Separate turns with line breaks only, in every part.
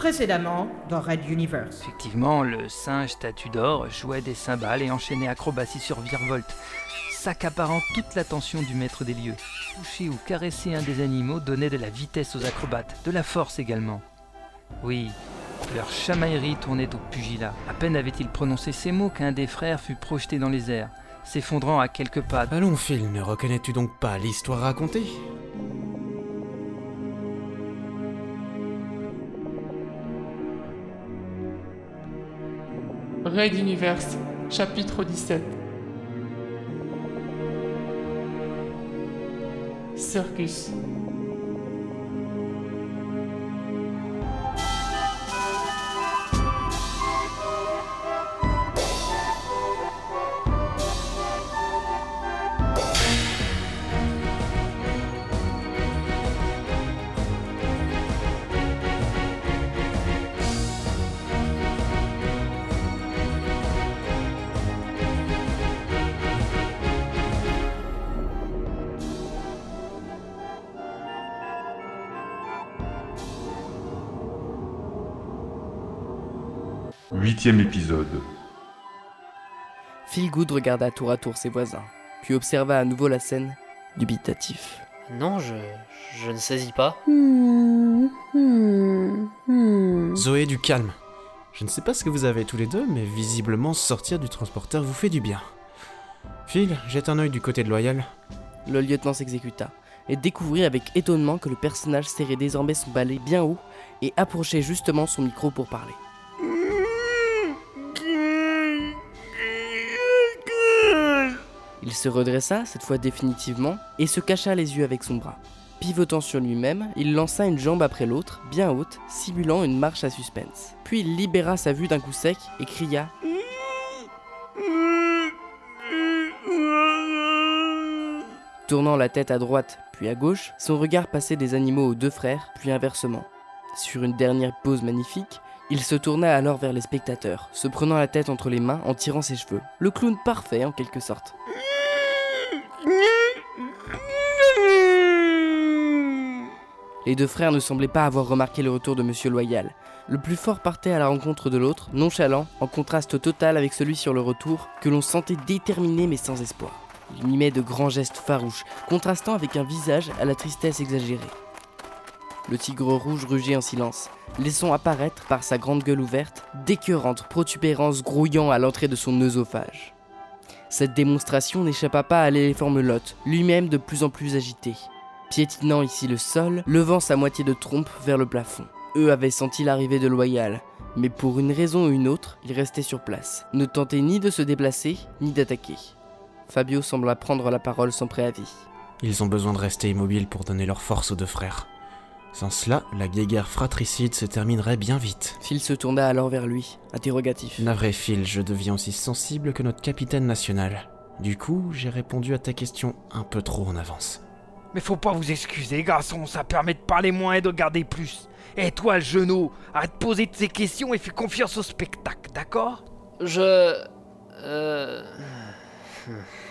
Précédemment dans Red Universe.
Effectivement, le singe statue d'or jouait des cymbales et enchaînait acrobatie sur virevolte, s'accaparant toute l'attention du maître des lieux. Toucher ou caresser un des animaux donnait de la vitesse aux acrobates, de la force également. Oui, leur chamaillerie tournait au pugilat. À peine avait-il prononcé ces mots qu'un des frères fut projeté dans les airs, s'effondrant à quelques pas.
Allons, Phil, ne reconnais-tu donc pas l'histoire racontée?
Raid Universe, chapitre 17. Circus.
Huitième épisode.
Philgood regarda tour à tour ses voisins, puis observa à nouveau la scène, dubitatif.
Non, je, je ne saisis pas.
Zoé, du calme. Je ne sais pas ce que vous avez tous les deux, mais visiblement sortir du transporteur vous fait du bien. Phil, jette un œil du côté de Loyal.
Le lieutenant s'exécuta et découvrit avec étonnement que le personnage serrait désormais son balai bien haut et approchait justement son micro pour parler. Il se redressa, cette fois définitivement, et se cacha les yeux avec son bras. Pivotant sur lui-même, il lança une jambe après l'autre, bien haute, simulant une marche à suspense. Puis il libéra sa vue d'un coup sec et cria Tournant la tête à droite, puis à gauche, son regard passait des animaux aux deux frères, puis inversement. Sur une dernière pause magnifique, il se tourna alors vers les spectateurs, se prenant la tête entre les mains en tirant ses cheveux. Le clown parfait en quelque sorte. Les deux frères ne semblaient pas avoir remarqué le retour de Monsieur Loyal. Le plus fort partait à la rencontre de l'autre, nonchalant, en contraste total avec celui sur le retour, que l'on sentait déterminé mais sans espoir. Il mimait de grands gestes farouches, contrastant avec un visage à la tristesse exagérée. Le tigre rouge rugit en silence, laissant apparaître, par sa grande gueule ouverte, d'écœurantes protubérances grouillant à l'entrée de son œsophage. Cette démonstration n'échappa pas à l'éléphant melotte, lui-même de plus en plus agité, piétinant ici le sol, levant sa moitié de trompe vers le plafond. Eux avaient senti l'arrivée de Loyal, mais pour une raison ou une autre, ils restaient sur place, ne tentaient ni de se déplacer, ni d'attaquer. Fabio sembla prendre la parole sans préavis.
Ils ont besoin de rester immobiles pour donner leur force aux deux frères. Sans cela, la guéguerre fratricide se terminerait bien vite.
Phil se tourna alors vers lui, interrogatif.
Navré Phil, je deviens aussi sensible que notre capitaine national. Du coup, j'ai répondu à ta question un peu trop en avance.
Mais faut pas vous excuser, garçon, ça permet de parler moins et de garder plus. Et toi, le genou, arrête de poser de ces questions et fais confiance au spectacle, d'accord?
Je. Euh.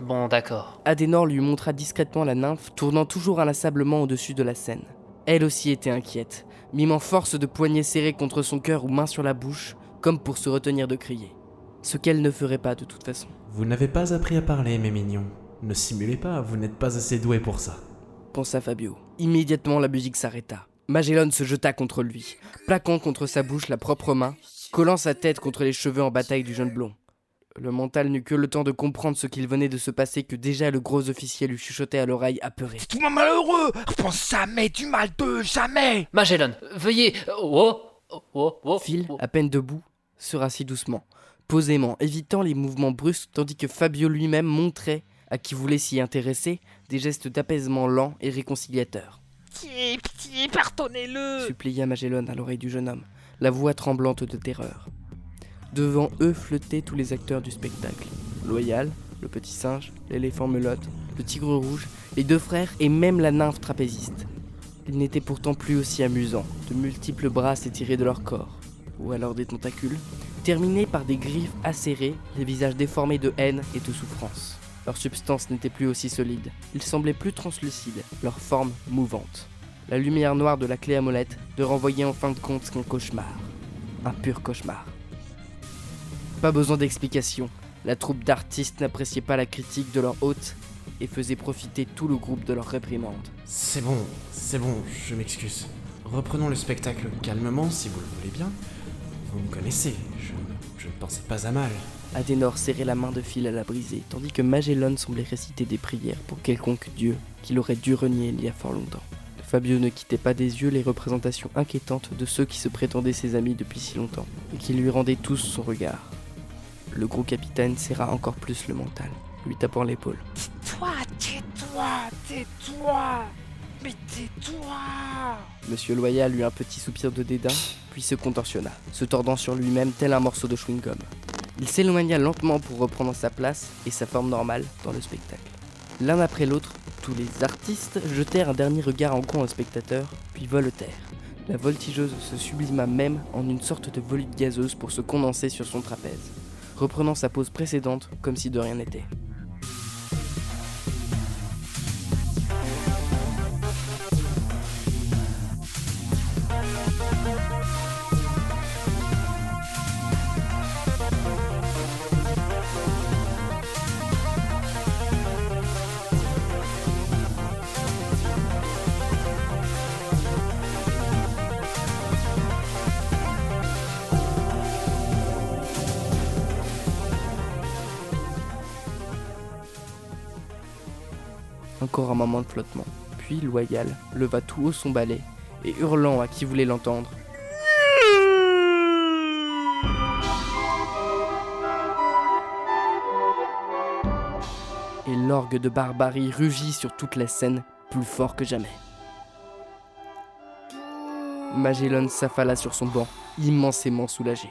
Bon, d'accord.
Adenor lui montra discrètement la nymphe, tournant toujours inlassablement au-dessus de la scène. Elle aussi était inquiète, mimant force de poignets serrés contre son cœur ou main sur la bouche, comme pour se retenir de crier. Ce qu'elle ne ferait pas de toute façon.
Vous n'avez pas appris à parler, mes mignons. Ne simulez pas, vous n'êtes pas assez doués pour ça.
Pensa Fabio. Immédiatement, la musique s'arrêta. Magellan se jeta contre lui, plaquant contre sa bouche la propre main, collant sa tête contre les cheveux en bataille du jeune blond. Le mental n'eut que le temps de comprendre ce qu'il venait de se passer que déjà le gros officier lui chuchotait à l'oreille apeuré.
Toi malheureux Pense jamais du mal de jamais
Magellan, veuillez. Oh, oh, oh, oh,
Phil,
oh.
à peine debout, se rassit doucement, posément, évitant les mouvements brusques tandis que Fabio lui-même montrait, à qui voulait s'y intéresser, des gestes d'apaisement lents et réconciliateurs.
Pitié, pitié, pardonnez-le
supplia Magellan à l'oreille du jeune homme, la voix tremblante de terreur. Devant eux flottaient tous les acteurs du spectacle. Loyal, le petit singe, l'éléphant melotte, le tigre rouge, les deux frères et même la nymphe trapéziste. Ils n'étaient pourtant plus aussi amusants. De multiples bras s'étiraient de leur corps, ou alors des tentacules, terminés par des griffes acérées, les visages déformés de haine et de souffrance. Leur substance n'était plus aussi solide. Ils semblaient plus translucides, leur forme mouvante. la lumière noire de la clé à molette, de renvoyer en fin de compte qu'un cauchemar. Un pur cauchemar. Pas besoin d'explication. La troupe d'artistes n'appréciait pas la critique de leur hôte et faisait profiter tout le groupe de leur réprimande.
C'est bon, c'est bon, je m'excuse. Reprenons le spectacle calmement si vous le voulez bien. Vous me connaissez, je ne pensais pas à mal.
Adenor serrait la main de Phil à la briser, tandis que Magellan semblait réciter des prières pour quelconque dieu qu'il aurait dû renier il y a fort longtemps. Fabio ne quittait pas des yeux les représentations inquiétantes de ceux qui se prétendaient ses amis depuis si longtemps, et qui lui rendaient tous son regard. Le gros capitaine serra encore plus le mental, lui tapant l'épaule.
Toi, tais-toi, tais-toi Mais tais-toi
Monsieur Loyal eut un petit soupir de dédain, puis se contorsionna, se tordant sur lui-même tel un morceau de chewing-gum. Il s'éloigna lentement pour reprendre sa place et sa forme normale dans le spectacle. L'un après l'autre, tous les artistes jetèrent un dernier regard en coin au spectateur, puis voletaire. La voltigeuse se sublima même en une sorte de volute gazeuse pour se condenser sur son trapèze, reprenant sa pose précédente comme si de rien n'était. Encore un moment de flottement. Puis Loyal leva tout haut son balai et hurlant à qui voulait l'entendre. Et l'orgue de barbarie rugit sur toute la scène plus fort que jamais. Magellan s'affala sur son banc, immensément soulagé.